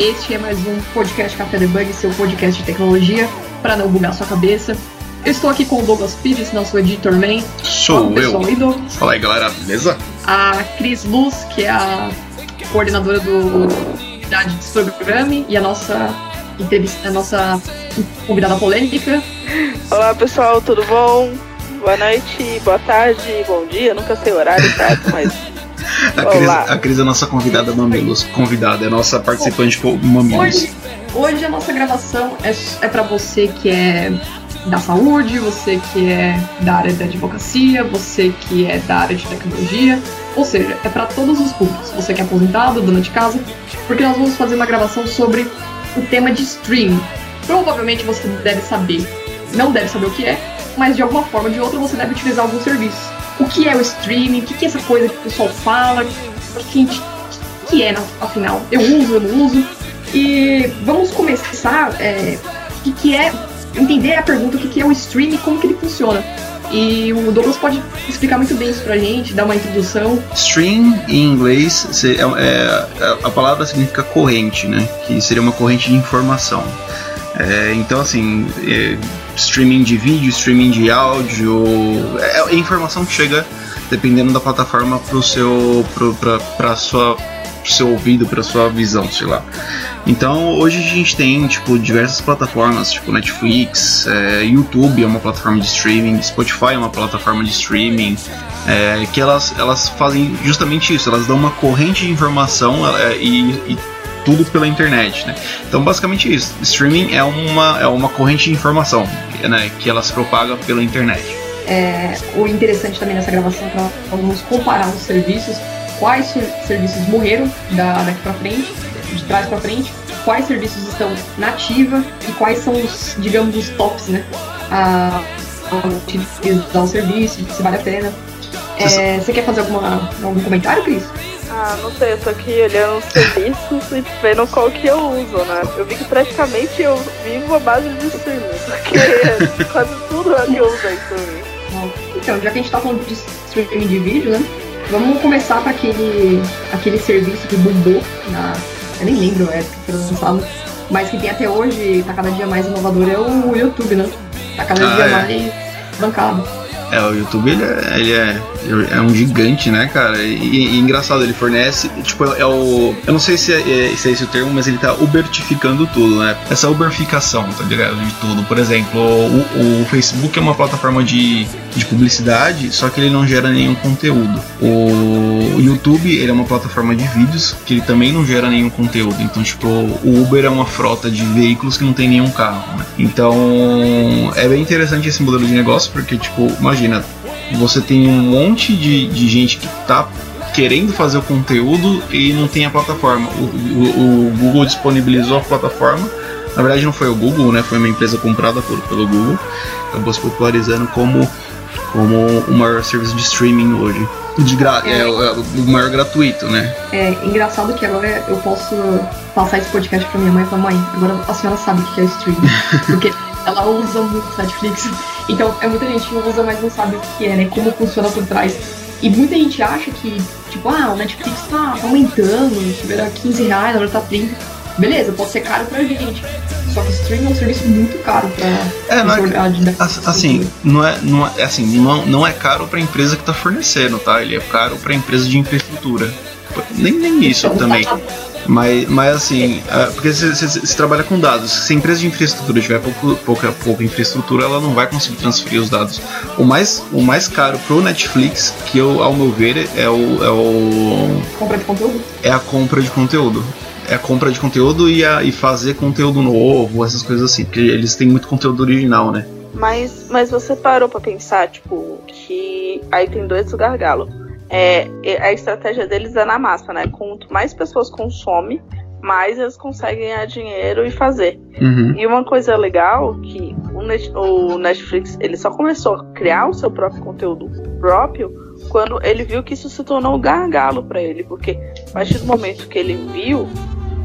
Este é mais um podcast Café Debug, seu podcast de tecnologia, para não bugar sua cabeça. Eu estou aqui com o Douglas Pires, nosso editor man. Sou pessoal, eu. Douglas. Fala aí, galera, beleza? A Cris Luz, que é a coordenadora do unidade de programa e a nossa entrevista, a nossa convidada polêmica. Olá pessoal, tudo bom? Boa noite, boa tarde, bom dia, nunca sei o horário certo, mas A Cris, a Cris é a nossa convidada Mamilos. Convidada, é a nossa participante com Mamilos. Hoje, hoje a nossa gravação é, é para você que é da saúde, você que é da área da advocacia, você que é da área de tecnologia, ou seja, é para todos os públicos. Você que é aposentado, dona de casa, porque nós vamos fazer uma gravação sobre o tema de streaming. Provavelmente você deve saber, não deve saber o que é, mas de alguma forma ou de outra você deve utilizar algum serviço. O que é o streaming? O que é essa coisa que o pessoal fala? O que, o que é, afinal? Eu uso, eu não uso? E vamos começar é, o que, é entender a pergunta o que, é o streaming como que ele funciona. E o Douglas pode explicar muito bem isso pra gente, dar uma introdução. Stream, em inglês, é, é- a palavra significa corrente, né? Que seria uma corrente de informação. É, então, assim, é, streaming de vídeo, streaming de áudio, é, é informação que chega, dependendo da plataforma, pro seu, sua, seu ouvido, pra sua visão, sei lá. Então, hoje a gente tem, tipo, diversas plataformas, tipo Netflix, é, YouTube é uma plataforma de streaming, Spotify é uma plataforma de streaming, é, que elas, elas fazem justamente isso, elas dão uma corrente de informação é, e, e tudo pela internet, né? Então, basicamente isso. Streaming é uma, é uma corrente de informação, né? Que ela se propaga pela internet. É, o interessante também nessa gravação é que nós vamos comparar os serviços, quais ser- serviços morreram da, daqui pra frente, de trás pra frente, quais serviços estão na ativa e quais são os, digamos, os tops, né? A, a utilizar o serviço, se vale a pena. É, você quer fazer alguma, algum comentário, Cris? Ah, não sei, eu tô aqui olhando os serviços e vendo qual que eu uso, né? Eu vi que praticamente eu vivo a base de streaming, porque quase tudo é que eu uso é streaming. Então, já que a gente tá falando de streaming de vídeo, né? Vamos começar para aquele, aquele serviço que bombou na. Eu nem lembro a época que foi lançado, mas que tem até hoje, tá cada dia mais inovador, é o YouTube, né? Tá cada Ah, dia é. mais bancado. É, o YouTube ele é, ele é, é um gigante, né, cara? E, e engraçado, ele fornece, tipo, é o. Eu não sei se é, é- se é esse o termo, mas ele tá ubertificando tudo, né? Essa uberficação, tá ligado? De tudo. Por exemplo, o, o Facebook é uma plataforma de, de publicidade, só que ele não gera nenhum conteúdo. O YouTube, ele é uma plataforma de vídeos, que ele também não gera nenhum conteúdo. Então, tipo, o Uber é uma frota de veículos que não tem nenhum carro, né? Então, é bem interessante esse modelo de negócio, porque, tipo, imagina, você tem um monte de, de gente que tá querendo fazer o conteúdo e não tem a plataforma. O, o- o Google disponibilizou a plataforma. Na verdade não foi o Google, né? Foi uma empresa comprada por- pelo Google. Acabou se popularizando como, como o maior serviço de streaming hoje. De gra é, o- é o maior gratuito, né? É engraçado que agora eu posso passar esse podcast pra minha mãe e falar, mãe, agora a senhora sabe o que é streaming. Porque ela usa muito Netflix. Então é muita gente que não usa, mas não sabe o que é, né? Como funciona por trás. E muita gente acha que, tipo, ah, o Netflix tá aumentando, era 15 reais, agora tá 30. Beleza, pode ser caro pra gente. Só que streaming é um serviço muito caro pra É, não é, As- Assim, não é, não é, assim, não, não é caro para a empresa que está fornecendo, tá? Ele é caro para a empresa de infraestrutura. Nem, nem isso Então, também. tá- Mas, mas assim, é, porque você trabalha com dados. Se a empresa de infraestrutura tiver pouco, pouca, pouca infraestrutura, ela não vai conseguir transferir os dados. O mais, o mais caro pro Netflix, que eu, ao meu ver, é o, é o Compra de conteúdo? é a compra de conteúdo. É a compra de conteúdo e, a, e fazer conteúdo novo, essas coisas assim. Porque eles têm muito conteúdo original, né? Mas, mas você parou pra pensar, tipo, que aí tem dois gargalos. É, a estratégia deles é na massa, né? Quanto mais pessoas consomem, mais eles conseguem ganhar dinheiro e fazer. Uhum. E uma coisa legal que o, Net- o Netflix ele só começou a criar o seu próprio conteúdo próprio quando ele viu que isso se tornou um gargalo pra ele, porque a partir do momento que ele viu,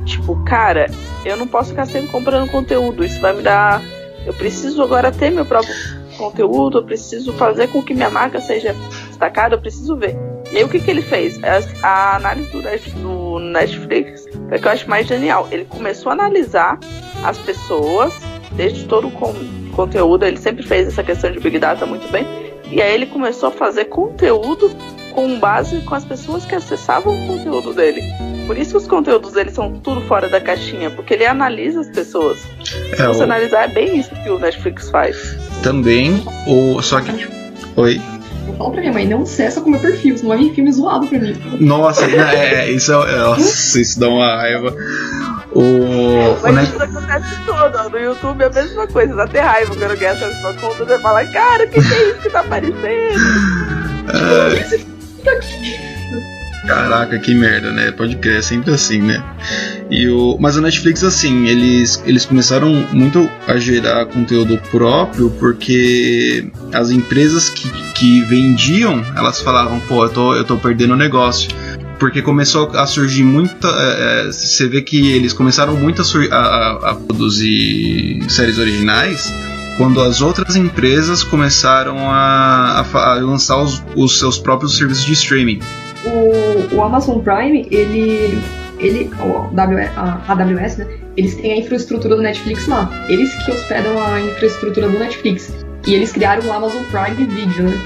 tipo, cara, eu não posso ficar sempre comprando conteúdo, isso vai me dar, eu preciso agora ter meu próprio conteúdo, eu preciso fazer com que minha marca seja destacada, eu preciso ver. E aí o que, que ele fez? A, análise do, Net- do Netflix é que eu acho mais genial. Ele começou a analisar as pessoas, desde todo o con conteúdo, ele sempre fez essa questão de Big Data muito bem. E aí ele começou a fazer conteúdo com base com as pessoas que acessavam o conteúdo dele. Por isso que os conteúdos dele são tudo fora da caixinha, porque ele analisa as pessoas. É, Se você o... analisar, é bem isso que o Netflix faz. Também, o... só que. Oi? Eu falo pra minha mãe, não cessa com meu perfil, senão vai vir filme zoado pra mim. Nossa, é, isso, é, nossa, isso dá uma raiva. O, Mas o Net... isso acontece todo, no YouTube é a mesma coisa, dá até raiva quando ganha essas contas e fala, cara, o que, que é isso que tá aparecendo? É... Caraca, que merda, né? Pode crer, é sempre assim, né? E o, mas a Netflix, assim, eles, eles começaram muito a gerar conteúdo próprio porque as empresas que, que vendiam, elas falavam, pô, eu tô, eu tô perdendo o negócio porque começou a surgir muita. É, é você vê que eles começaram muito a, a, a, produzir séries originais quando as outras empresas começaram a, a lançar os, os, seus próprios serviços de streaming o, o Amazon Prime, ele. ele a AWS, né? Eles têm a infraestrutura do Netflix lá. Eles que hospedam a infraestrutura do Netflix. E eles criaram o Amazon Prime Video, né?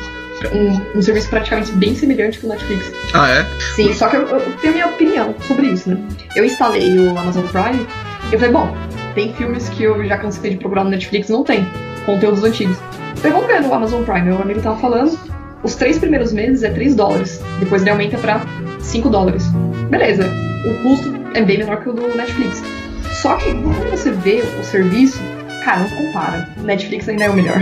Um, um, serviço praticamente bem semelhante com o Netflix. Ah, é? Sim, só que eu, eu tenho a minha opinião sobre isso, né? Eu instalei o Amazon Prime e eu falei, bom, tem filmes que eu já cansei de procurar no Netflix não tem. Conteúdos antigos. Eu vamos ver no Amazon Prime. Meu amigo tava falando, os três primeiros meses é 3 dólares. Depois ele aumenta para 5 dólares. Beleza, o custo é bem menor que o do Netflix. Só que quando você vê o serviço, cara, não compara. O Netflix ainda é o melhor.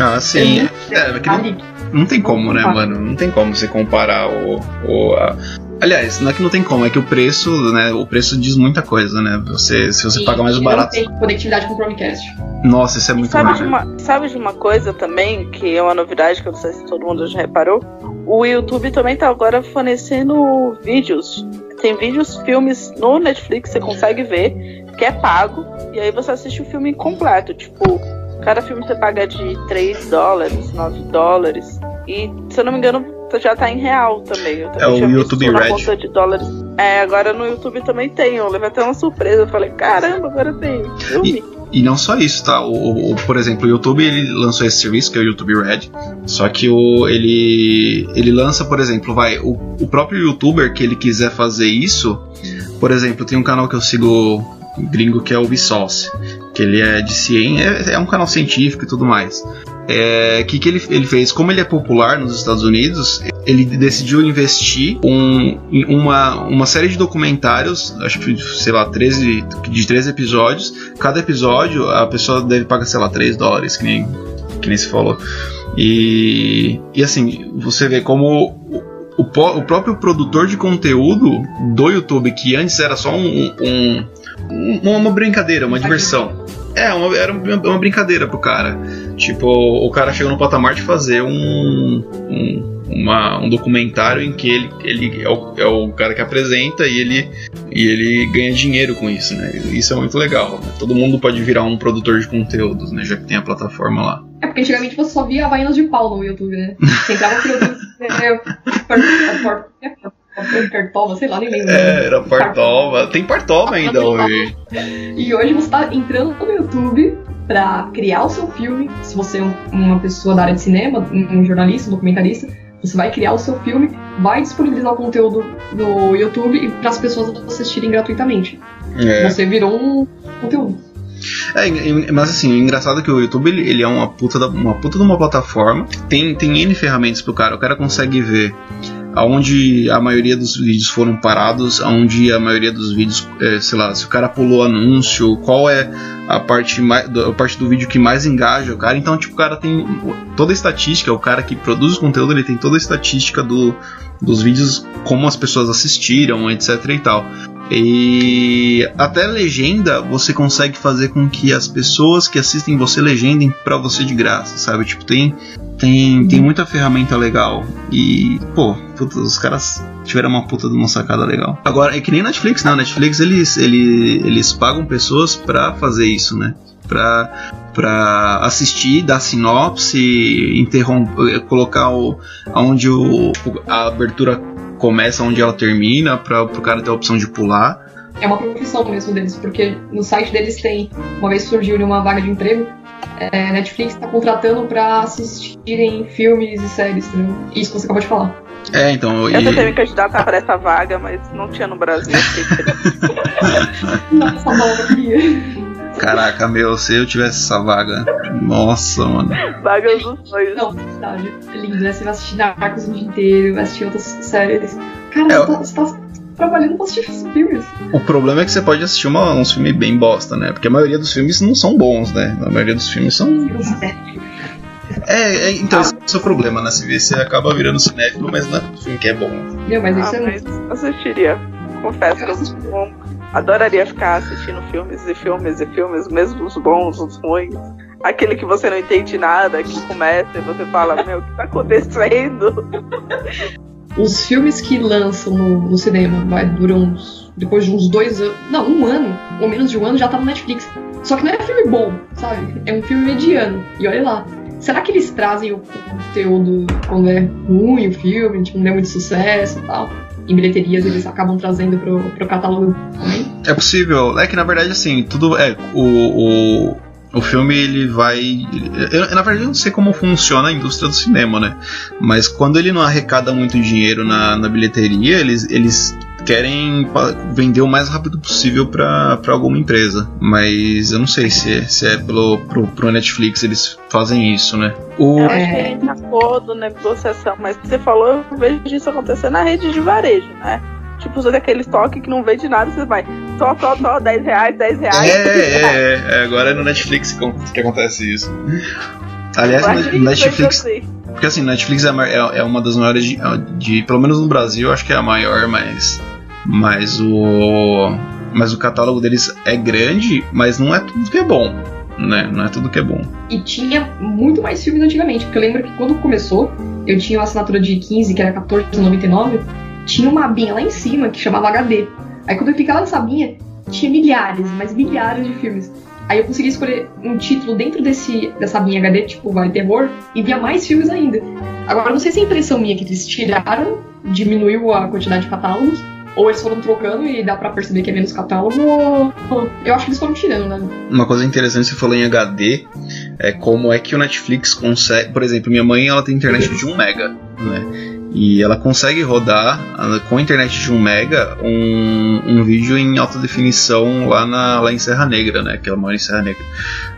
Ah, sim. É, é, é não, não, tem como, né, mano? Não tem como você comparar o. o a... Aliás, não é que não tem como, é que o preço, né? O preço diz muita coisa, né? Você, se você paga mais barato. Não tem conectividade com o Chromecast. Nossa, isso é muito sabe ruim. De uma, sabe de uma coisa também, que é uma novidade que eu não sei se todo mundo já reparou? O YouTube também tá agora fornecendo vídeos. Tem vídeos, filmes no Netflix, você consegue ver, que é pago, e aí você assiste o filme completo. Tipo, cada filme você paga de 3 dólares, 9 dólares. E, se eu não me engano, já tá em real também. Eu é o YouTube Red. Conta de dólares. É, agora no YouTube também tem. Eu levei até uma surpresa. Eu falei, caramba, agora tem filme. E... E não só isso, tá? O, o, por exemplo, o YouTube ele lançou esse serviço que é o YouTube Red. Só que o, ele ele lança, por exemplo, vai o, o próprio YouTuber que ele quiser fazer isso. Por exemplo, tem um canal que eu sigo gringo que é o Vsauce, que ele é de ciência, é, é um canal científico e tudo mais é, que, que ele, ele fez? Como ele é popular nos Estados Unidos, ele decidiu investir um, em uma, uma série de documentários, acho que, sei lá, 13, de 13 episódios. Cada episódio a pessoa deve pagar, sei lá, 3 dólares, que nem, que nem se falou. E, e assim, você vê como o, o, próprio produtor de conteúdo do YouTube, que antes era só um, um, um uma brincadeira, uma diversão. É, uma, era uma brincadeira pro cara. Tipo, o cara chegou no patamar de fazer um, um, uma, um documentário em que ele, ele é, o, é o cara que apresenta e ele, e ele ganha dinheiro com isso, né? Isso é muito legal. Né? Todo mundo pode virar um produtor de conteúdos, né? Já que tem a plataforma lá. É porque antigamente você só via Havaianas de pau no YouTube, né? Você entrava no YouTube. Partova, sei lá, nem lembro. É, era Partova. Tem Partova ainda hoje. E hoje você tá entrando no YouTube para criar o seu filme. Se você é uma pessoa da área de cinema, um jornalista, um documentarista, você vai criar o seu filme, vai disponibilizar o conteúdo no YouTube para as pessoas assistirem gratuitamente. É. Você virou um conteúdo. É, mas assim, o engraçado é que o YouTube ele, ele é uma puta, da, uma puta de uma plataforma. Tem, tem N ferramentas pro cara. O cara consegue ver aonde a maioria dos vídeos foram parados, aonde a maioria dos vídeos, é, sei lá, se o cara pulou anúncio, qual é a parte, mais, a parte do vídeo que mais engaja o cara. Então, tipo, o cara tem toda a estatística, o cara que produz o conteúdo, ele tem toda a estatística do, dos vídeos, como as pessoas assistiram, etc e tal. E até legenda você consegue fazer com que as pessoas que assistem você legendem para você de graça, sabe? Tipo, tem tem, tem muita ferramenta legal. E, pô, puta, os caras tiveram uma puta de uma sacada legal. Agora, é que nem Netflix, não. Netflix eles, eles, eles pagam pessoas pra fazer isso, né? Pra, pra assistir, dar sinopse, interromper, colocar o, onde o, a abertura começa, onde ela termina, pra, pro cara ter a opção de pular. É uma profissão mesmo deles, porque no site deles tem, uma vez surgiu uma vaga de emprego, é, Netflix está contratando para assistirem filmes e séries, entendeu? Isso que você acabou de falar. É, então. Eu e... tentei me candidatar para essa vaga, mas não tinha no Brasil. Nossa, maravilha. Caraca, meu, se eu tivesse essa vaga. Nossa, mano. Vaga dos sonhos. Não, verdade. É lindo, né? Você vai assistir Narcos o dia inteiro, vai assistir outras séries. Cara, é, você, tá, você tá trabalhando pra assistir filmes. O problema é que você pode assistir uma, uns filmes bem bosta, né? Porque a maioria dos filmes não são bons, né? A maioria dos filmes são. É, é então, esse é o problema, né? Você acaba virando cinéfilo, mas não é todo filme que é bom. Meu, mas isso ah, é mas assistiria. Confesso que eu adoraria ficar assistindo filmes e filmes e filmes, mesmo os bons, os ruins. Aquele que você não entende nada, que começa e você fala, meu, o que tá acontecendo? Os filmes que lançam no, no cinema vai, duram uns, depois de uns dois anos. Não, um ano, ou menos de um ano, já tá no Netflix. Só que não é filme bom, sabe? É um filme mediano. E olha lá. Será que eles trazem o conteúdo quando é ruim o filme, tipo, não deu muito sucesso e tal? Em bilheterias eles acabam trazendo pro, pro catálogo também? É possível. É que na verdade, assim, tudo. É, o, o, o filme ele vai. Eu, na verdade, eu não sei como funciona a indústria do cinema, né? Mas quando ele não arrecada muito dinheiro na, na bilheteria, eles, eles querem vender o mais rápido possível para alguma empresa. Mas eu não sei se é, se é pelo pro, pro Netflix eles fazem isso, né? O... Eu acho que é em acordo, negociação, mas você falou, eu vejo isso acontecer na rede de varejo, né? Tipo, tem aquele estoque que não vende nada, você vai só, só, só, 10 reais, 10 reais. É, é, é, agora é no Netflix que acontece isso. Aliás, no Netflix. Porque assim, Netflix é, é, é uma das maiores de, de, Pelo menos no Brasil, acho que é a maior, mas mas o mas o catálogo deles é grande, mas não é tudo que é bom, né? Não é tudo que é bom. E tinha muito mais filmes antigamente, porque eu lembro que quando começou, eu tinha uma assinatura de 15, que era 14,99, tinha uma abinha lá em cima que chamava HD. Aí quando eu clicava nessa abinha, tinha milhares, mas milhares de filmes. Aí eu consegui escolher um título dentro desse, dessa minha HD, tipo, vai terror, e via mais filmes ainda. Agora, não sei se é impressão minha que eles tiraram, diminuiu a quantidade de catálogos, ou eles foram trocando e dá para perceber que é menos catálogo, ou eu acho que eles foram tirando, né? Uma coisa interessante você falou em HD é como é que o Netflix consegue. Por exemplo, minha mãe ela tem internet de 1 mega, né? E ela consegue rodar com a internet de 1 mega um, um vídeo em alta definição lá, na, lá em Serra Negra, né? Que ela mora em Serra Negra.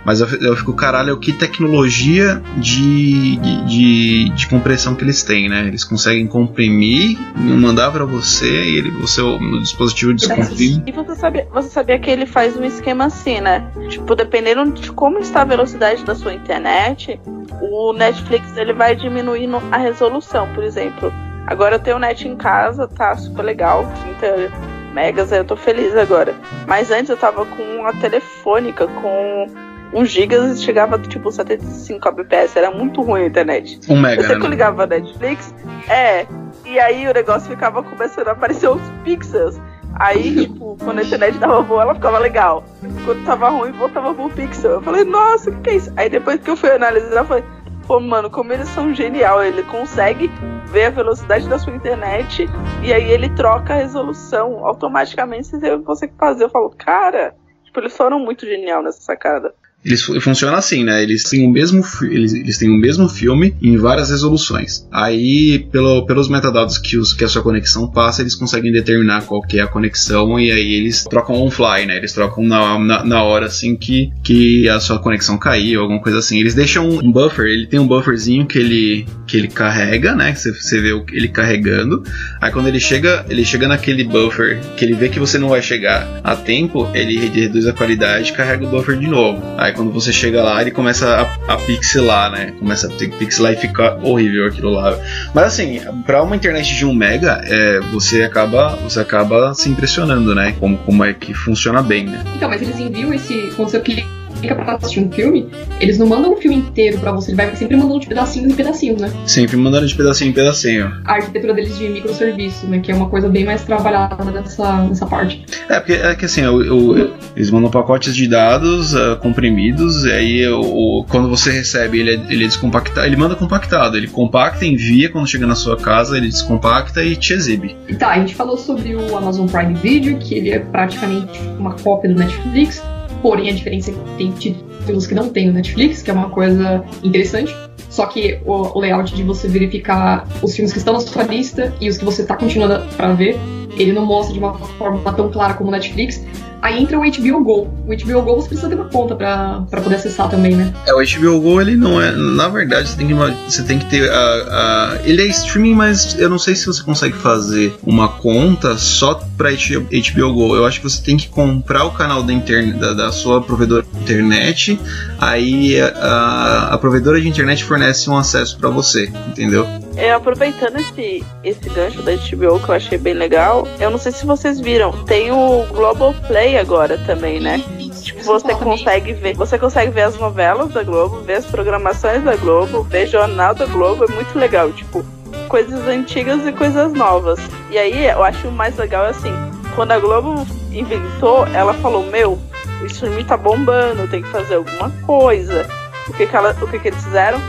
Mas eu, eu fico, caralho, que tecnologia de, de, de, de, compressão que eles têm, né? Eles conseguem comprimir, mandar para você e ele, o seu no dispositivo descomprime. E você sabia, você sabia que ele faz um esquema assim, né? Tipo, dependendo de como está a velocidade da sua internet, o Netflix ele vai diminuindo a resolução, por exemplo. Agora eu tenho net em casa, tá super legal, 30 megas, eu tô feliz agora. Mas antes eu tava com uma telefônica com 1 GB chegava tipo 75 kbps, era muito ruim a internet. 1 mega. Você né? que eu ligava a Netflix, é, e aí o negócio ficava começando a aparecer os pixels. Aí, tipo, quando a internet tava boa, ela ficava legal. Quando tava ruim, voltava pro pixel. Eu falei, nossa, o que, que é isso? Aí depois que eu fui analisar, eu falei, pô, mano, como eles são genial. Ele consegue ver a velocidade da sua internet e aí ele troca a resolução automaticamente sem você fazer. Eu falo, cara, tipo, eles foram muito genial nessa sacada. Eles funciona assim, né? Eles têm o mesmo eles, eles têm o mesmo filme em várias resoluções. Aí, pelo, pelos metadados que, os, que a sua conexão passa, eles conseguem determinar qual que é a conexão e aí eles trocam on-fly, né? Eles trocam na, na, na, hora assim que, que a sua conexão caiu, alguma coisa assim. Eles deixam um buffer, ele tem um bufferzinho que ele, que ele carrega, né? Você, você vê ele carregando. Aí quando ele chega, ele chega naquele buffer que ele vê que você não vai chegar a tempo, ele reduz a qualidade carrega o buffer de novo. Aí Aí quando você chega lá, ele começa a, a pixelar, né? Começa a pixelar e fica horrível aquilo lá. Mas assim, para uma internet de 1 mega, é, você acaba você acaba se impressionando, né? Como, como é que funciona bem, né? Então, mas eles enviam esse. Você clica clica pra assistir um filme, eles não mandam um filme inteiro pra você, ele vai sempre mandando de pedacinhos em pedacinhos, né? Sempre mandando de pedacinho em pedacinho. A arquitetura deles de microserviço, né? Que é uma coisa bem mais trabalhada nessa, nessa parte. É, porque é que assim, eles mandam pacotes de dados uh, comprimidos, e aí quando você recebe, ele é, ele é descompactado, ele manda compactado, ele compacta, envia quando chega na sua casa, ele descompacta e te exibe. Tá, a gente falou sobre o Amazon Prime Video, que ele é praticamente uma cópia do Netflix, porém a diferença é que tem títulos que não tem no Netflix, que é uma coisa interessante. Só que o, layout de você verificar os filmes que estão na sua lista e os que você está continuando para ver, ele não mostra de uma forma tão clara como o Netflix. Aí entra o HBO Go. O HBO Go você precisa ter uma conta pra poder acessar também, né? É, o HBO Go ele não é. Na verdade, você tem que, você tem que ter a, a. Ele é streaming, mas eu não sei se você consegue fazer uma conta só pra HBO Go. Eu acho que você tem que comprar o canal da, internet, da, da sua provedora de internet. Aí a, a provedora de internet fornece um acesso para você, entendeu? É, aproveitando esse, esse gancho da HBO que eu achei bem legal, eu não sei se vocês viram, tem o Global Play agora também, né? Tipo, você consegue ver, você consegue ver as novelas da Globo, ver as programações da Globo, ver jornal da Globo, é muito legal, tipo, coisas antigas e coisas novas. E aí eu acho o mais legal assim, quando a Globo inventou, ela falou, meu, o streaming tá bombando, tem que fazer alguma coisa. O que, que, ela, o que, que eles fizeram?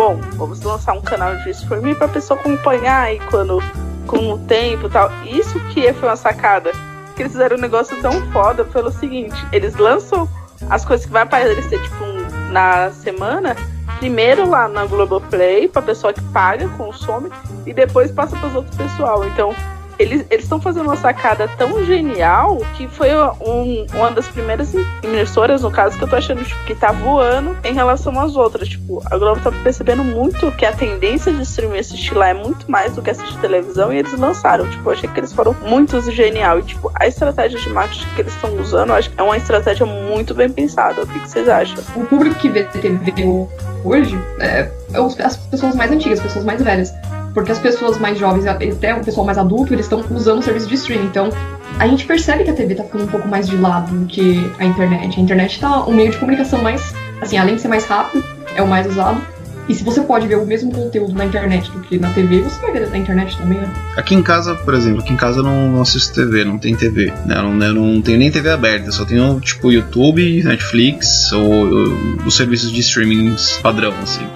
bom, vamos lançar um canal de streaming pra pessoa acompanhar aí quando, com o tempo e tal. Isso que foi uma sacada. Que eles fizeram um negócio tão foda pelo seguinte, eles lançam as coisas que vai aparecer, tipo, na semana, primeiro lá na Globoplay, pra pessoa que paga, consome, e depois passa para os outros pessoal. Então, eles estão fazendo uma sacada tão genial que foi um, uma das primeiras emissoras, no caso, que eu tô achando tipo, que tá voando em relação às outras. Tipo, a Globo tá percebendo muito que a tendência de streaming assistir lá é muito mais do que assistir televisão e eles lançaram. Tipo, eu achei que eles foram muito genial. E, tipo, a estratégia de marketing que eles estão usando, eu acho que é uma estratégia muito bem pensada. O que, que vocês acham? O público que vê TV hoje é, é as pessoas mais antigas, as pessoas mais velhas. Porque as pessoas mais jovens, até o pessoal mais adulto, eles estão usando o serviço de streaming. Então, a gente percebe que a TV tá ficando um pouco mais de lado do que a internet. A internet tá um meio de comunicação mais, assim, além de ser mais rápido, é o mais usado. E se você pode ver o mesmo conteúdo na internet do que na TV, você vai ver na internet também, né? Aqui em casa, por exemplo, aqui em casa eu não, não assisto TV, não tem TV. Né? Eu, não, eu não tenho nem TV aberta, só tenho tipo YouTube, Netflix ou, ou os serviços de streaming padrão, assim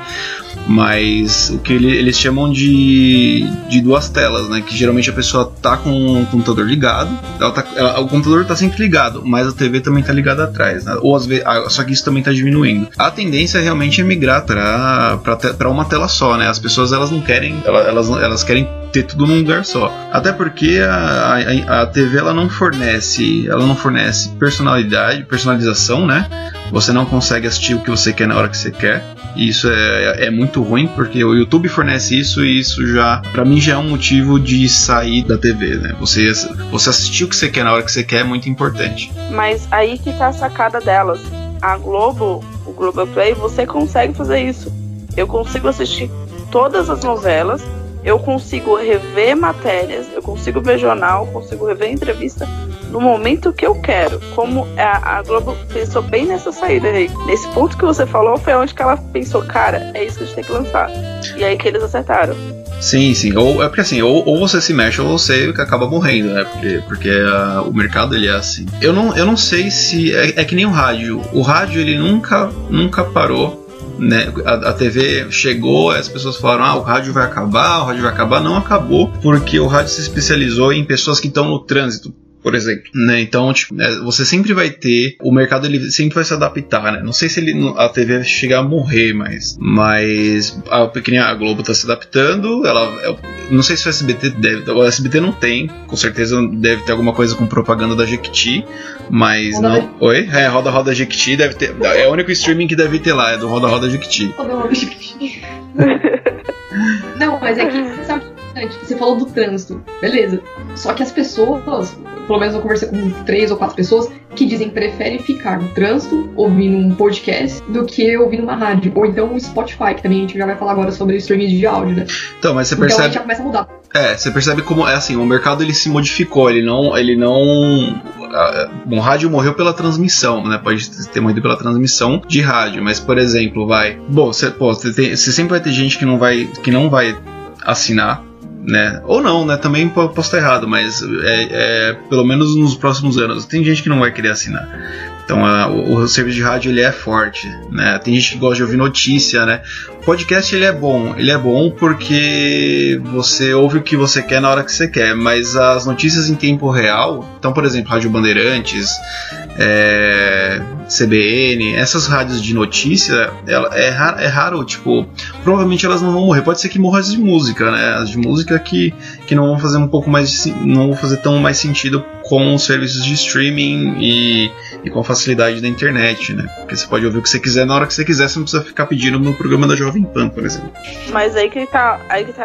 mas o que ele, eles chamam de, de duas telas, né? Que geralmente a pessoa tá com o computador ligado, ela tá, ela, o computador tá sempre ligado, mas a TV também tá ligada atrás, né? Ou às vezes, só que isso também tá diminuindo. A tendência realmente é migrar para uma tela só, né? As pessoas elas não querem, elas, elas querem ter tudo num lugar só. Até porque a, a, a TV ela não fornece, ela não fornece personalidade, personalização, né? Você não consegue assistir o que você quer na hora que você quer. E isso é, é muito ruim porque o YouTube fornece isso e isso já, para mim, já é um motivo de sair da TV, né? Você, você assistir o que você quer na hora que você quer é muito importante. Mas aí que tá a sacada delas. A Globo, o Globoplay, você consegue fazer isso. Eu consigo assistir todas as novelas, eu consigo rever matérias, eu consigo ver jornal, consigo rever entrevista no momento que eu quero. Como a, Globo pensou bem nessa saída aí. Nesse ponto que você falou foi onde que ela pensou, cara, é isso que a gente tem que lançar. E aí que eles acertaram. Sim, sim. Ou é porque assim, ou, ou você se mexe ou você acaba morrendo, né? Porque, porque o mercado ele é assim. Eu não, eu não sei se. É, é que nem o rádio. O rádio ele nunca, nunca parou né, a, a, TV chegou, as pessoas falaram: ah, o rádio vai acabar, o rádio vai acabar. Não acabou, porque o rádio se especializou em pessoas que estão no trânsito por exemplo, né? Então, tipo, né, você sempre vai ter o mercado ele sempre vai se adaptar, né? Não sei se ele a TV vai chegar a morrer, mas mas a pequena a Globo está se adaptando, ela eu, não sei se o SBT deve, o SBT não tem, com certeza deve ter alguma coisa com propaganda da Jequiti, mas roda não. Oi? É, Roda Roda Jequiti deve ter, é o único streaming que deve ter lá, é do Roda Roda Jequiti. Roda Roda Jequiti. não, mas é que sabe você falou do trânsito, beleza. Só que as pessoas, pelo menos eu conversei com três ou quatro pessoas, que dizem que preferem ficar no trânsito, ouvindo um podcast, do que ouvindo uma rádio. Ou então o Spotify, que também a gente já vai falar agora sobre streaming de áudio, né? Então, mas você percebe. Então a gente já começa a mudar. É, você percebe como é assim, o mercado ele se modificou, ele não, ele não bom, rádio morreu pela transmissão, né? Pode ter morrido pela transmissão de rádio, mas por exemplo, vai, bom, você, pô, você, tem, você sempre vai ter gente que não vai, que não vai assinar né? Ou não, né? Também posso estar errado, mas é, é, pelo menos nos próximos anos. Tem gente que não vai querer assinar. Então a, o, o, serviço de rádio ele é forte, né? Tem gente que gosta de ouvir notícia, né? O podcast ele é bom, ele é bom porque você ouve o que você quer na hora que você quer, mas as notícias em tempo real, então por exemplo Rádio Bandeirantes, é, CBN, essas rádios de notícia, ela, é, raro, é raro, tipo, provavelmente elas não vão morrer. Pode ser que morra as de música, né? As de música que, que não vão fazer um pouco mais, não vão fazer tão mais sentido com os serviços de streaming e, e, com a facilidade da internet, né? Porque você pode ouvir o que você quiser na hora que você quiser, você não precisa ficar pedindo no programa da Jovem Pan, por exemplo. Mas aí que tá, aí que tá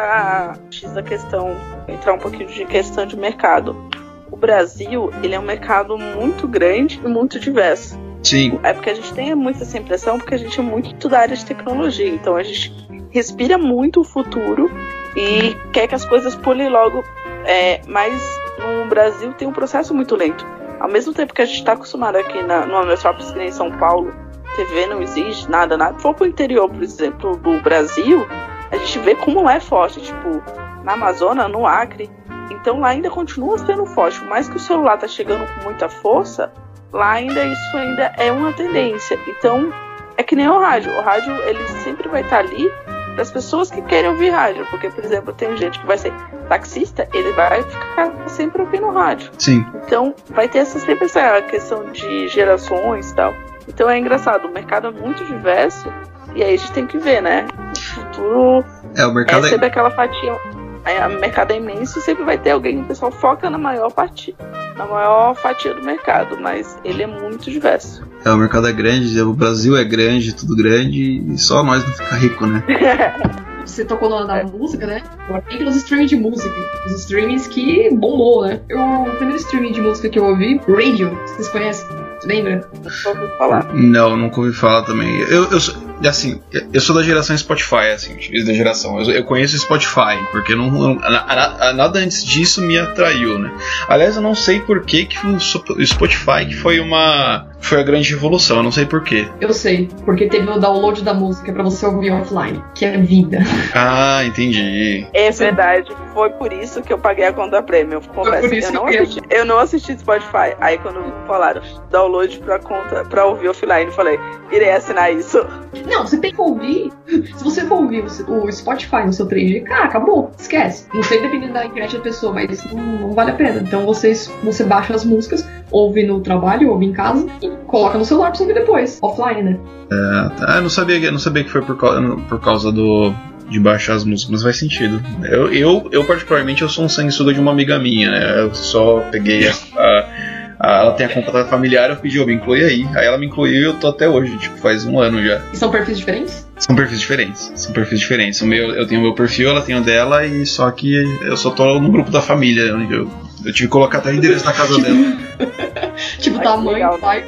a X da questão, entrar um pouquinho de questão de mercado. O Brasil, ele é um mercado muito grande e muito diverso. Sim. É porque a gente tem muito essa impressão porque a gente é muito da área de tecnologia, então a gente respira muito o futuro e quer que as coisas pulem logo, é, mas no Brasil tem um processo muito lento. Ao mesmo tempo que a gente está acostumado aqui na, numa metrópole que nem São Paulo, TV não existe, nada, nada. Se for pro interior, por exemplo, do Brasil, a gente vê como lá é forte, tipo, na Amazônia, no Acre. Então lá ainda continua sendo forte. Por mais que o celular tá chegando com muita força, lá ainda isso ainda é uma tendência. Então, é que nem o rádio. O rádio, ele sempre vai estar tá ali para as pessoas que querem ouvir rádio. Porque, por exemplo, tem gente que vai ser taxista, ele vai ficar sempre ouvindo rádio. Sim. Então, vai ter essa, sempre essa questão de gerações e tal. Então é engraçado, o mercado é muito diverso e aí a gente tem que ver, né? O futuro é, o mercado é sempre é... aquela fatia. O mercado é imenso e sempre vai ter alguém, o pessoal foca na maior parte, na maior fatia do mercado, mas ele é muito diverso. É, o mercado é grande, o Brasil é grande, tudo grande, e só nós não fica rico, né? Você tocou na, na é. música, né? Tem pelos streamings de música. Os streamings que bombou, né? Eu, o primeiro streaming de música que eu ouvi, Radio, vocês conhecem? Lembra? Nunca ouvi falar. Não, nunca ouvi falar também. Eu, eu, assim, eu sou da geração Spotify, assim, da geração. Eu, eu conheço Spotify, porque não, não nada antes disso me atraiu, né? Aliás, eu não sei por que, que o Spotify que foi uma foi a grande revolução, eu não sei por quê. Eu sei, porque teve o download da música para você ouvir offline, que é vida. Ah, entendi. É verdade, foi por isso que eu paguei a conta premium. Confesso, eu não, assisti, eu não assisti Spotify. Aí quando falaram download pra conta para ouvir offline, eu falei, irei assinar isso. Não, você tem que ouvir. Se você for ouvir o Spotify no seu 3G, cara, acabou. Esquece. Não sei dependendo da internet da pessoa, mas não, não vale a pena. Então vocês, você baixa as músicas, ouve no trabalho, ouve em casa e coloca no celular pra você ouvir depois. Offline, né? É, tá. eu não sabia, não sabia que foi por, por causa do, de baixar as músicas, mas faz sentido. Eu, eu, eu particularmente, eu sou um sanguessuga de uma amiga minha, né? Eu só peguei a, ah, ela tem a conta familiar, eu pedi, eu me inclui aí. Aí ela me incluiu e eu tô até hoje, tipo, faz um ano já. E são perfis diferentes? São perfis diferentes. São perfis diferentes. O meu, eu tenho o meu perfil, ela tem o dela, e só que eu só tô no grupo da família. Eu, eu tive que colocar até o endereço na casa dela. tipo, tamanho, tá pai.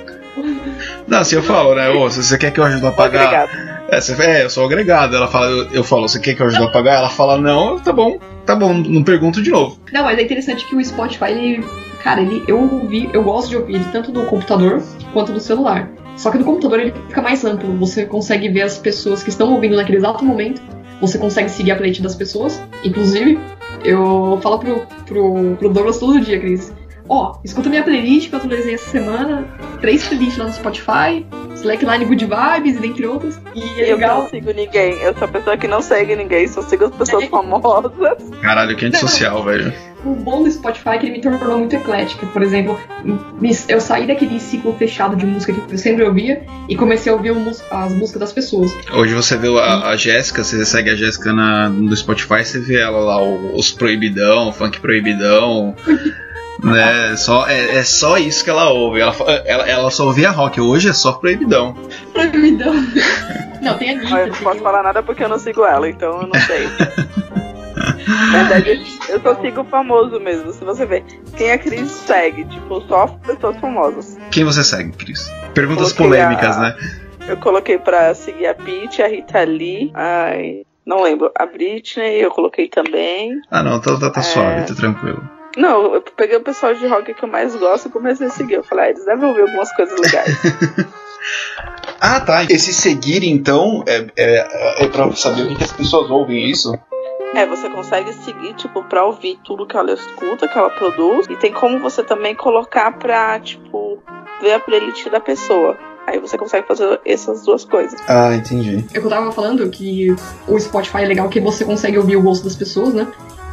Não, assim eu falo, né? Ô, se você quer que eu ajude a pagar. É, você, é, eu sou agregado. Ela fala, eu, eu falo, você quer que eu ajude a pagar? Ela fala, não, tá bom, tá bom, não pergunto de novo. Não, mas é interessante que o Spotify, ele Cara, ele, eu ouvi, eu gosto de ouvir ele tanto do computador quanto do celular. Só que no computador ele fica mais amplo, você consegue ver as pessoas que estão ouvindo naquele exato momento, você consegue seguir a playlist das pessoas. Inclusive, eu falo pro, pro, pro Douglas todo dia, Cris. Ó, escuta minha playlist que eu atualizei essa semana, três playlists lá no Spotify, Slackline Good Vibes, dentre outros. E é eu legal. não sigo ninguém, eu sou a pessoa que não segue ninguém, só sigo as pessoas é. famosas. Caralho, que antissocial, velho o bom do Spotify é que ele me tornou muito eclético. Por exemplo, eu saí daquele ciclo fechado de música que eu sempre ouvia e comecei a ouvir as músicas das pessoas. Hoje você vê a, a Jéssica, você segue a Jéssica no Spotify, você vê ela lá, os proibidão, o funk proibidão. Né? Só, é, é, só isso que ela ouve. Ela, ela, ela só ouvia rock, hoje é só proibidão. Proibidão. não, tem a Anitta. Eu não posso falar nada porque eu não sigo ela, então eu não sei. Na verdade, eu só sigo famoso mesmo. Se você ver quem a Cris segue, tipo, só pessoas famosas. Quem você segue, Cris? Perguntas polêmicas, a... né? Eu coloquei pra seguir a Peach, a Rita Lee, ai, não lembro, a Britney eu coloquei também. Ah, não, tá, tá, tá é... suave, tá tranquilo. Não, eu peguei o pessoal de rock que eu mais gosto e comecei a seguir. Eu falei, ah, eles devem ouvir algumas coisas legais. ah, tá. Esse seguir, então, é, é, é pra saber o que, que as pessoas ouvem isso? É, você consegue seguir, tipo, pra ouvir tudo que ela escuta, que ela produz. E tem como você também colocar pra, tipo, ver a playlist da pessoa. Aí você consegue fazer essas duas coisas. Ah, entendi. Eu tava falando que o Spotify é legal que você consegue ouvir o gosto das pessoas, né?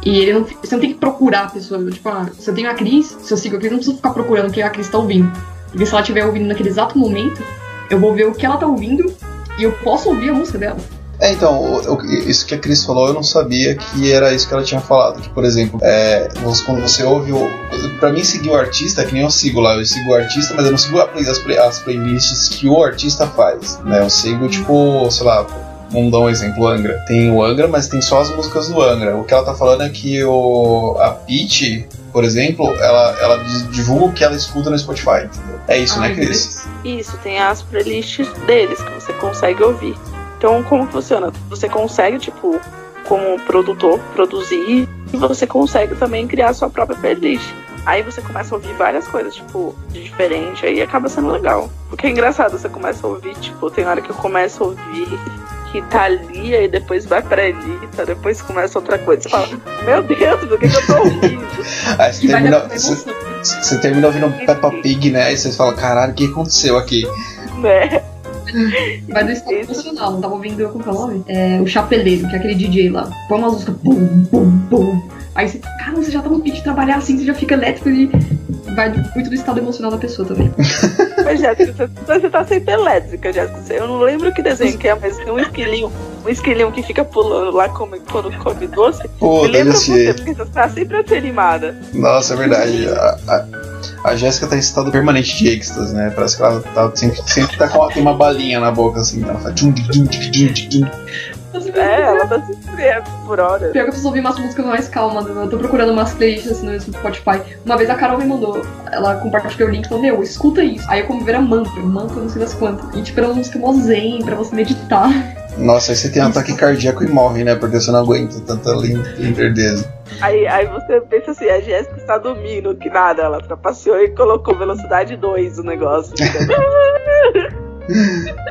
E ele não, você não tem que procurar a pessoa. Tipo, ah, se eu tenho a Cris, se eu sigo a Cris, não preciso ficar procurando o que a Cris tá ouvindo. Porque se ela estiver ouvindo naquele exato momento, eu vou ver o que ela tá ouvindo e eu posso ouvir a música dela. É, então, isso que a Cris falou, eu não sabia que era isso que ela tinha falado. Que, por exemplo, é, quando você ouve o. Pra mim, seguir o artista, que nem eu sigo lá, eu sigo o artista, mas eu não sigo as, play, as playlists que o artista faz. Né? Eu sigo, tipo, sei lá, vamos dar um exemplo, Angra. Tem o Angra, mas tem só as músicas do Angra. O que ela tá falando é que o, a Peach, por exemplo, ela, ela divulga o que ela escuta no Spotify, entendeu? É isso, né, Ai, né, Cris? Isso, tem as playlists deles que você consegue ouvir. Então, como funciona? Você consegue, tipo, como produtor, produzir e você consegue também criar sua própria playlist. Aí você começa a ouvir várias coisas, tipo, de diferente, aí acaba sendo legal. Porque é engraçado, você começa a ouvir, tipo, tem hora que eu começo a ouvir que tá ali, aí depois vai pra Anitta, depois começa outra coisa. Você fala, meu Deus, do que, que eu tô ouvindo? aí você termina, você, você termina ouvindo Peppa Pig, né? E você fala, caralho, o que aconteceu aqui? Né? Vai do estado emocional, não tava ouvindo como é o nome? É, o Chapeleiro, que é aquele DJ lá. Põe uma música, bum, bum, bum. Aí você, cara, você já tá no pitch de trabalhar assim, você já fica elétrico e vai muito do estado emocional da pessoa também. Mas, Jéssica, você, você tá sempre elétrica, Jéssica. Eu não lembro que desenho que é, mas tem um esquilinho, um esquilinho que fica pulando lá como, quando come doce. Pô, Me lembra você, porque você tá sempre animada. Nossa, é verdade. A, a, a Jéssica tá em estado permanente de êxtase, né? Parece que ela tá, sempre, sempre tá com tem uma balinha na boca, assim. Ela faz. É, ela tá sempre por hora. Pior que eu preciso ouvir umas músicas mais calmas. Eu tô procurando umas playlists assim no Spotify. Uma vez a Carol me mandou, ela compartilhou o link e falou: Meu, escuta isso. Aí eu como ver a mantra, mantra não sei das quantas. E tipo, era uma música mó zen pra você meditar. Nossa, aí você tem um ataque cardíaco e morre, né? Porque você não aguenta tanta lindeza. Aí, aí você pensa assim, a Jéssica está dormindo, que nada, ela trapaceou e colocou velocidade 2 o negócio.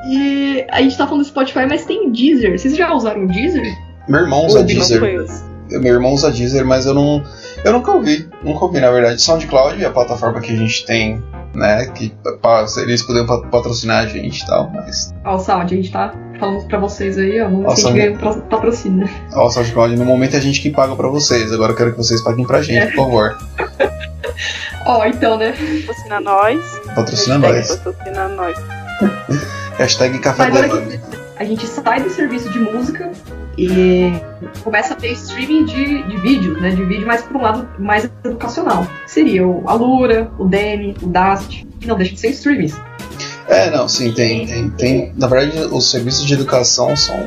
e a gente tá falando do Spotify, mas tem Deezer. Vocês já usaram Deezer? Meu irmão usa Deezer. Meu irmão usa Deezer, mas eu não. Eu nunca ouvi. Nunca ouvi, na verdade. SoundCloud é a plataforma que a gente tem, né? Que pra, eles poderiam patrocinar a gente e tal, mas. Ó, o Sound, a gente tá falando pra vocês aí, ó. Vamos ver se a gente ganha patrocínio. Ó, o SoundCloud, no momento é a gente que paga pra vocês. Agora eu quero que vocês paguem pra gente, é. por favor. Ó, então, né? Patrocina nós. Patrocina nós. Patrocina nós. Hashtag café Mas a gente sai do serviço de música e começa a ter streaming de, de vídeo, né? De vídeo mais para um lado mais educacional. Seria o Alura, o Demi, o Dast, que não deixa de ser streamings. É, não, sim, tem, tem, tem, Na verdade, os serviços de educação são,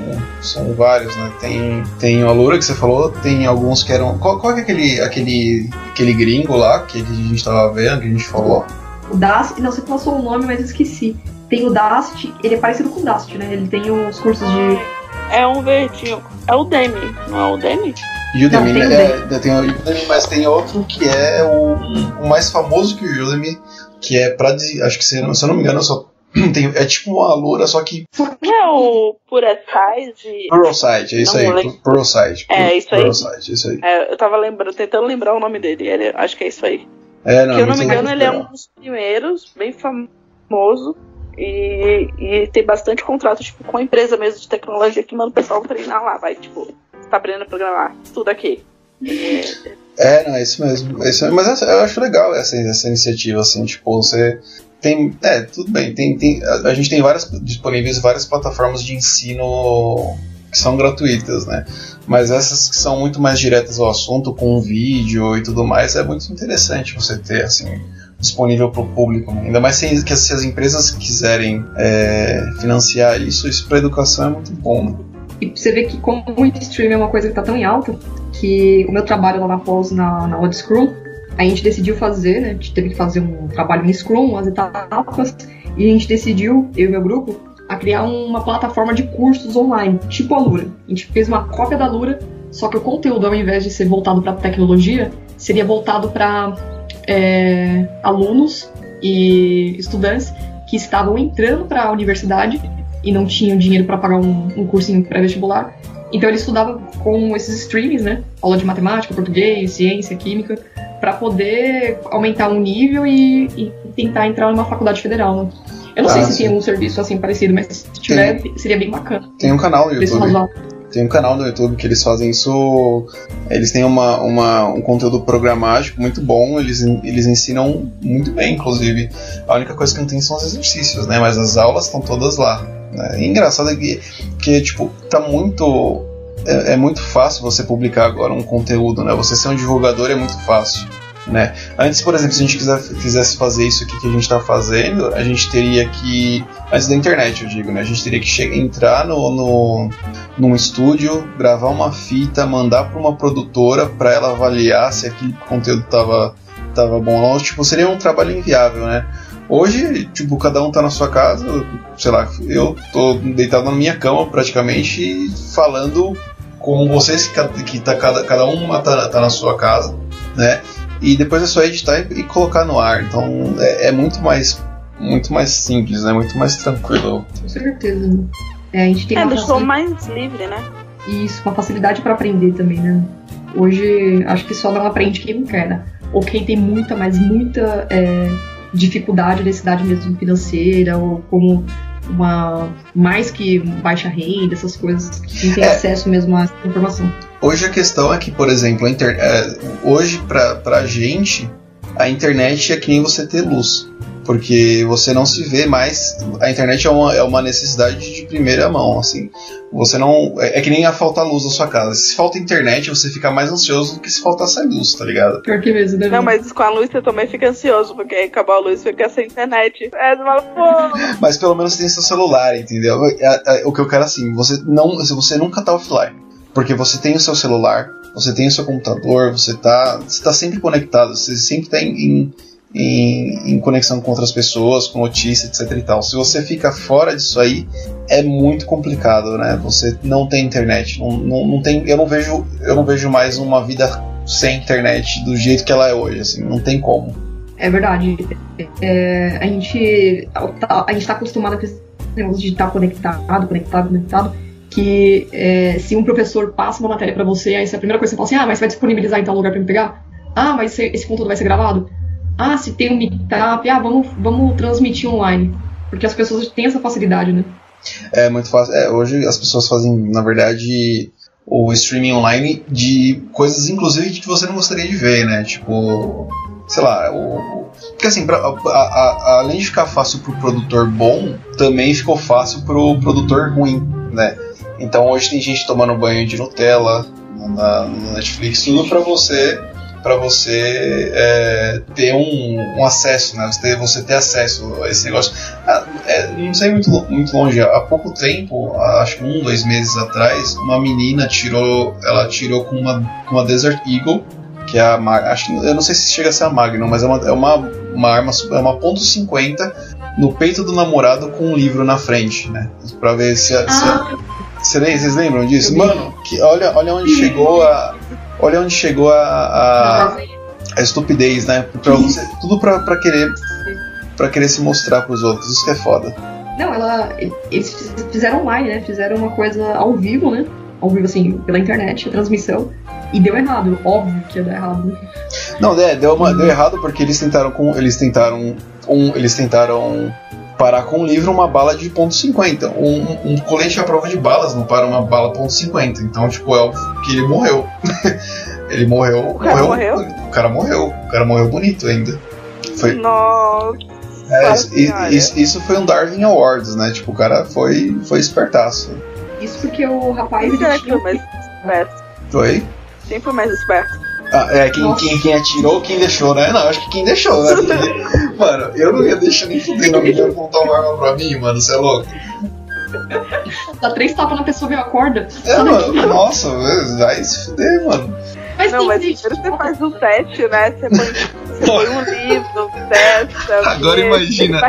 são vários, né? Tem, tem o Alura que você falou, tem alguns que eram. Qual, qual é aquele, aquele, aquele gringo lá que a gente tava vendo, que a gente falou? O Dast, não, você passou o nome, mas eu esqueci. Tem o Dast, ele é parecido com o Dast, né? Ele tem os cursos de. É um verdinho. É o Demi, não é o Demi? Udemy, não, tem, né? é, tem o Udemy, mas tem outro que é o, o mais famoso que o Udemy, que é pra. Acho que se, se eu não me engano, só tem, é tipo uma loura, só que. Não é o Puraside? Pluralsight, é isso não, aí. Pluralsight. É, isso aí. Pluralsight, isso aí. É, eu tava lembrando, tentando lembrar o nome dele. Ele, acho que é isso aí. É, não, Se eu não me engano, ele é um dos primeiros, bem famoso. E, e tem bastante contrato tipo, com a empresa mesmo de tecnologia que manda o pessoal treinar lá. Vai, tipo, tá aprendendo a programar, estuda aqui. É, não, é isso mesmo. É isso mesmo. Mas eu acho legal essa, essa iniciativa, assim, tipo, você tem. É, tudo bem. Tem, tem, a, a gente tem várias disponíveis várias plataformas de ensino que são gratuitas, né? Mas essas que são muito mais diretas ao assunto, com vídeo e tudo mais, é muito interessante você ter, assim, disponível para o público. Né? Ainda mais se, que, se as empresas quiserem é, financiar isso, isso para a educação é muito bom. Né? E você vê que como o stream é uma coisa que está tão em alta, que o meu trabalho lá na pós, na, na Odd Scrum, a gente decidiu fazer, né? A gente teve que fazer um trabalho em Scrum, umas etapas, e a gente decidiu, eu e meu grupo, a criar uma plataforma de cursos online, tipo a Lura. A gente fez uma cópia da Lura, só que o conteúdo, ao invés de ser voltado para tecnologia, seria voltado para é, alunos e estudantes que estavam entrando para a universidade e não tinham dinheiro para pagar um, um cursinho pré-vestibular. Então ele estudava com esses streams, né? Aula de matemática, português, ciência, química, para poder aumentar um nível e, e, tentar entrar numa faculdade federal, né? Eu não ah, sei se sim. tem um serviço assim parecido, mas se tiver, tem, seria bem bacana. Tem um canal no YouTube. Tem um canal no YouTube que eles fazem isso. Eles têm uma, uma, um conteúdo programático muito bom, eles, eles ensinam muito bem, inclusive. A única coisa que não tem são os exercícios, né? Mas as aulas estão todas lá. Né? E engraçado é que, que, tipo, tá muito. É, é muito fácil você publicar agora um conteúdo, né? Você ser um divulgador é muito fácil. Né? Antes, por exemplo, se a gente quiser, quisesse fazer isso aqui que a gente está fazendo, a gente teria que. Antes da internet, eu digo, né? A gente teria que chegar, entrar no, no, num estúdio, gravar uma fita, mandar para uma produtora para ela avaliar se aquele conteúdo tava, tava bom ou não. Tipo, seria um trabalho inviável, né? Hoje, tipo, cada um tá na sua casa, sei lá, eu tô deitado na minha cama praticamente falando com vocês que, que tá, cada, cada uma tá, tá na sua casa, né? E depois é só editar e, e colocar no ar. Então é, é, muito mais muito mais simples, né? Muito mais tranquilo. Com certeza. É, a gente tem é, deixou mais livre, né? Isso, uma facilidade para aprender também, né? Hoje acho que só não aprende quem não quer, né? Ou quem tem muita, mas muita é, dificuldade, necessidade mesmo financeira, ou como uma mais que baixa renda, essas coisas, que tem é, acesso mesmo a essa informação. Hoje a questão é que, por exemplo, inter... é, hoje pra, pra gente, a internet é que nem você ter luz porque você não se vê mais. A internet é uma, é uma necessidade de primeira mão, assim. Você não. É, é que nem a falta luz da sua casa. Se falta internet, você fica mais ansioso do que se faltasse a luz, tá ligado? Pior que mesmo, né? Não, mas com a luz você também fica ansioso, porque aí acabar a luz fica sem internet. É, uma Mas pelo menos tem seu celular, entendeu? É, é, o que eu quero assim, você não. Se você nunca tá offline. Porque você tem o seu celular, você tem o seu computador, você tá. Você tá sempre conectado, você sempre tá em, em em, conexão com outras pessoas, com notícias, etc e tal. Se você fica fora disso aí, é muito complicado, né? Você não tem internet, não, não, não tem, eu não vejo, eu não vejo mais uma vida sem internet do jeito que ela é hoje, assim, não tem como. É verdade. É, a gente a gente está acostumado com esse negócio de estar conectado, conectado, conectado. Que é, se um professor passa uma matéria para você, aí a primeira coisa que você fala assim, ah, mas você vai disponibilizar em tal lugar para me pegar? Ah, mas esse, esse conteúdo vai ser gravado? Ah, se tem um meetup, ah, vamos, vamos transmitir online. Porque as pessoas têm essa facilidade, né? É muito fácil. É, hoje as pessoas fazem, na verdade, o streaming online de coisas, inclusive, que você não gostaria de ver, né? Tipo, sei lá, o, porque assim, pra, a, a, além de ficar fácil pro produtor bom, também ficou fácil pro produtor ruim, né? Então hoje tem gente tomando banho de Nutella na, na Netflix, tudo para você para você é, ter um, um, acesso, né? Você ter, você ter acesso a esse negócio. Ah, é, não sei muito, muito longe. Há pouco tempo, acho que um, dois meses atrás, uma menina tirou, ela tirou com uma, com uma Desert Eagle, que é a acho, eu não sei se chega a ser a Magnum, mas é uma, é uma, uma arma, é uma ponto .50 no peito do namorado com um livro na frente, né? Para ver se, a, se a, vocês lembram disso? Mano, que, olha, olha onde chegou a, Olha onde chegou a, a, a estupidez, né? Pra você, tudo pra, pra querer para querer se mostrar pros outros. Isso que é foda. Não, ela. Eles fizeram online, né? Fizeram uma coisa ao vivo, né? Ao vivo, assim, pela internet, a transmissão. E deu errado, óbvio que ia dar errado. Não, é, deu, uma, deu errado porque eles tentaram com. Eles tentaram. Um, eles tentaram parar com um livro uma bala de ponto .50. Um, um colete à prova de balas não para uma bala ponto .50. Então, tipo, é o que ele morreu. ele morreu. O cara morreu, morreu? O cara morreu. O cara morreu bonito ainda. Foi... Nossa. É, isso, isso, foi um Darwin Awards, né? Tipo, o cara foi, foi espertaço. Isso porque o rapaz. Quem é foi mais esperto? Foi? Foi mais esperto? Ah, é, quem, quem, quem atirou, quem deixou, né? Não, acho que quem deixou, né? Porque, mano, eu não ia deixar nem fuder na menina apontar uma arma pra mim, mano, você é louco. Dá três tapas na pessoa e acorda. É, mano, nossa, vai se fuder, mano. Mas não, mas primeiro você faz um teste, né? Você põe, você põe um livro, testa. Agora imagina.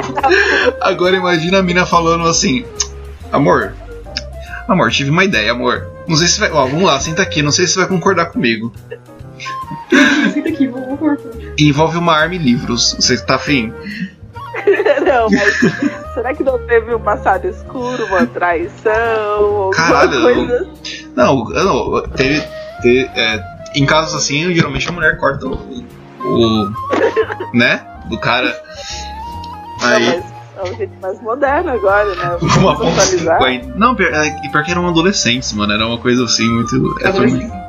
Agora imagina a mina falando assim: Amor, amor, tive uma ideia, amor. Não sei se vai. Ó, vamos lá, senta aqui, não sei se você vai concordar comigo. Senta aqui, vou, vou Envolve uma arma e livros. Você tá afim? não, mas será que não teve um passado escuro, uma traição? Caralho, coisa? Não, não teve. teve é, em casos assim, geralmente a mulher corta o. o né? Do cara. Aí. Não, é um jeito mais moderno agora, né? Uma ponta 50. Não, pior, é, pior que eram adolescentes, mano. Era uma coisa assim muito. É, foi muito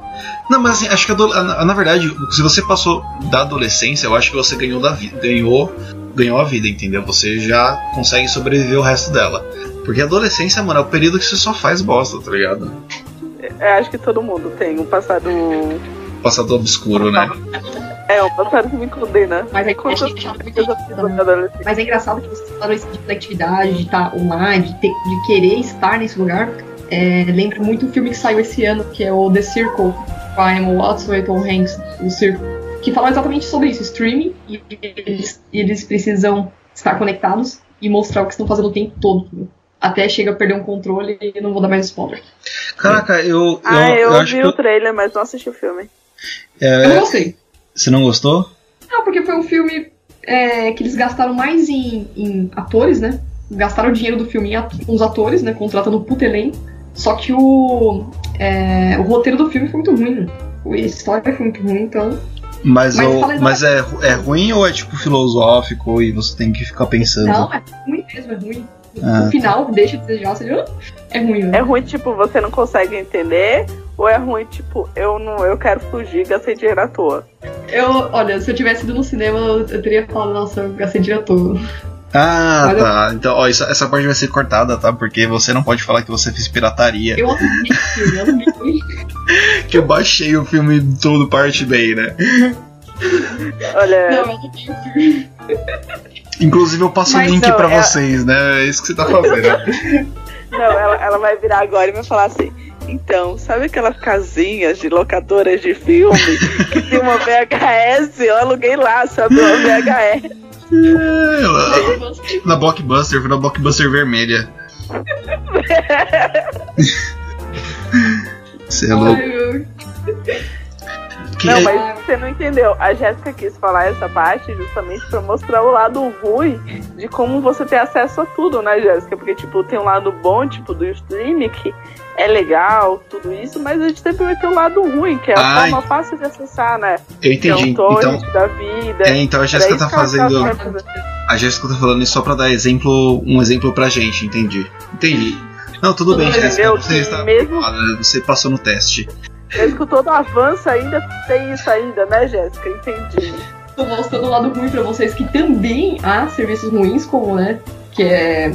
não, mas assim, acho que na verdade, se você passou da adolescência, eu acho que você ganhou da vida, ganhou, ganhou a vida, entendeu? Você já consegue sobreviver o resto dela. Porque a adolescência, mano, é o período que você só faz bosta, tá ligado? É, acho que todo mundo tem um passado. Passado obscuro, né? É, um passado que me condena. Mas é, Quantas é, Mas é engraçado que você falou esse tipo de atividade, de estar online, de, ter, de querer estar nesse lugar. É, lembra muito o filme que saiu esse ano, que é o The Circle, com a Emma Watson e Tom Hanks, o Circle, que fala exatamente sobre isso, streaming, e eles, eles precisam estar conectados e mostrar o que estão fazendo o tempo todo. Até chega a perder um controle e não vou dar mais spoiler. Caraca, eu. eu ah, eu, eu vi o trailer, mas não assisti o filme. É... Eu não gostei. Você não gostou? Não, porque foi um filme é, que eles gastaram mais em, em, atores, né? Gastaram o dinheiro do filme em at uns atores, né? Contratando o puto elenco. Só que o, é, o roteiro do filme foi muito ruim. A história foi muito ruim, então. Mas, mas, o, mas é, é ruim ou é tipo filosófico e você tem que ficar pensando? Não, é ruim mesmo, é ruim. Ah, o tá. final tá. deixa de desejar, seja, é ruim. Né? É ruim, tipo, você não consegue entender, ou é ruim, tipo, eu não eu quero fugir, gastei dinheiro à toa? Eu, olha, se eu tivesse ido no cinema, eu, eu teria falado, nossa, eu gastei dinheiro à toa. Ah, Mas tá. Eu... Então, ó, isso, essa parte vai ser cortada, tá? Porque você não pode falar que você fez pirataria. Eu aluguei o filme, eu aluguei. que eu baixei o filme todo parte bem, né? Olha. Não, eu. Inclusive eu passo o link não, pra ela... vocês, né? É isso que você tá fazendo. não, ela, ela vai virar agora e vai falar assim. Então, sabe aquelas casinhas de locadoras de filme que tem uma VHS? Eu aluguei lá, sabe? Uma VHS. É, na Blockbuster, foi na Blockbuster vermelha. Você é louco. Que não, mas você não entendeu. A Jéssica quis falar essa parte justamente para mostrar o lado ruim de como você ter acesso a tudo, né, Jéssica? Porque, tipo, tem um lado bom, tipo, do streaming, que é legal, tudo isso, mas a gente sempre vai ter um lado ruim, que é a Ai. forma fácil de acessar, né? Eu entendi. Que é um então, da vida. É, então a Jéssica tá fazendo. A Jéssica tá falando isso só pra dar exemplo, um exemplo pra gente, entendi. Entendi. Não, tudo bem, Jéssica. Você, está mesmo... você passou no teste. Mesmo que todo avanço ainda tem isso ainda, né, Jéssica? Entendi. Tô mostrando o lado ruim pra vocês que também há serviços ruins, como, né? Que é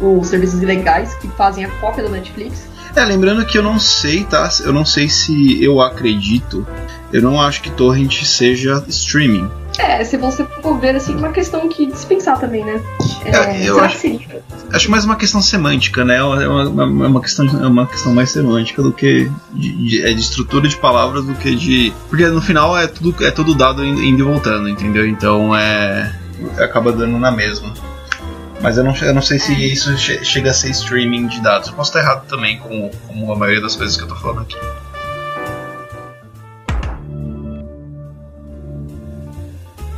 os serviços ilegais que fazem a cópia da Netflix. É, lembrando que eu não sei, tá? Eu não sei se eu acredito. Eu não acho que torrent seja streaming. É, se você for ver, assim, uma questão que dispensar também, né? É, é eu acho, que acho mais uma questão semântica, né? É uma, uma, uma, questão, é uma questão mais semântica do que de, de, é de estrutura de palavras do que de. Porque no final é tudo, é tudo dado indo e voltando, entendeu? Então é. acaba dando na mesma. Mas eu não, eu não sei se é. isso che chega a ser streaming de dados. Eu posso estar errado também, como, como a maioria das coisas que eu tô falando aqui.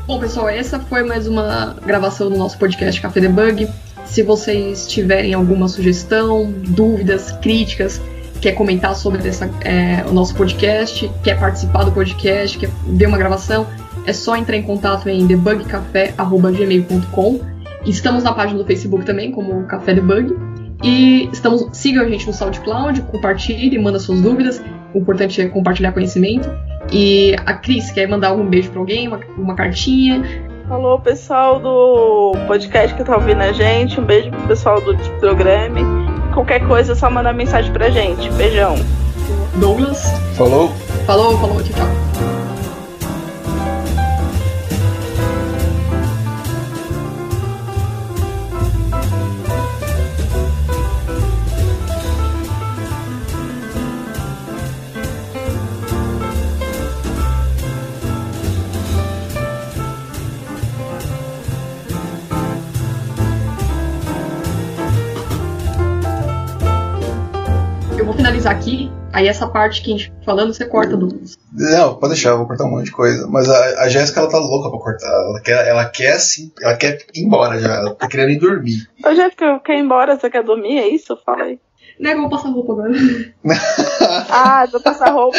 Bom, pessoal, essa foi mais uma gravação do nosso podcast Café Debug. Se vocês tiverem alguma sugestão, dúvidas, críticas, quer comentar sobre essa, é, o nosso podcast, quer participar do podcast, quer ver uma gravação, é só entrar em contato em debugcafé.gmail.com. Estamos na página do Facebook também, como Café Debug. E estamos, sigam a gente no SoundCloud, compartilhe, manda suas dúvidas. O importante é compartilhar conhecimento. E a Cris quer mandar algum beijo para alguém, uma, uma cartinha. Alô, pessoal do podcast que tá ouvindo a gente. Um beijo pro pessoal do programa. Qualquer coisa é só mandar mensagem pra gente. Beijão. Douglas. Falou. Falou, falou, tchau, tchau. Aqui, aí essa parte que a gente falando, você corta, Douglas. Não, pode deixar, eu vou cortar um monte de coisa. Mas a, a Jéssica, ela tá louca pra cortar. Ela quer, ela quer assim, ela quer ir embora já. Ela tá querendo ir dormir. Ô, Jéssica, quer ir embora? Você quer dormir? É isso? Fala aí. Né, eu vou passar roupa agora. Ah, vou passar roupa.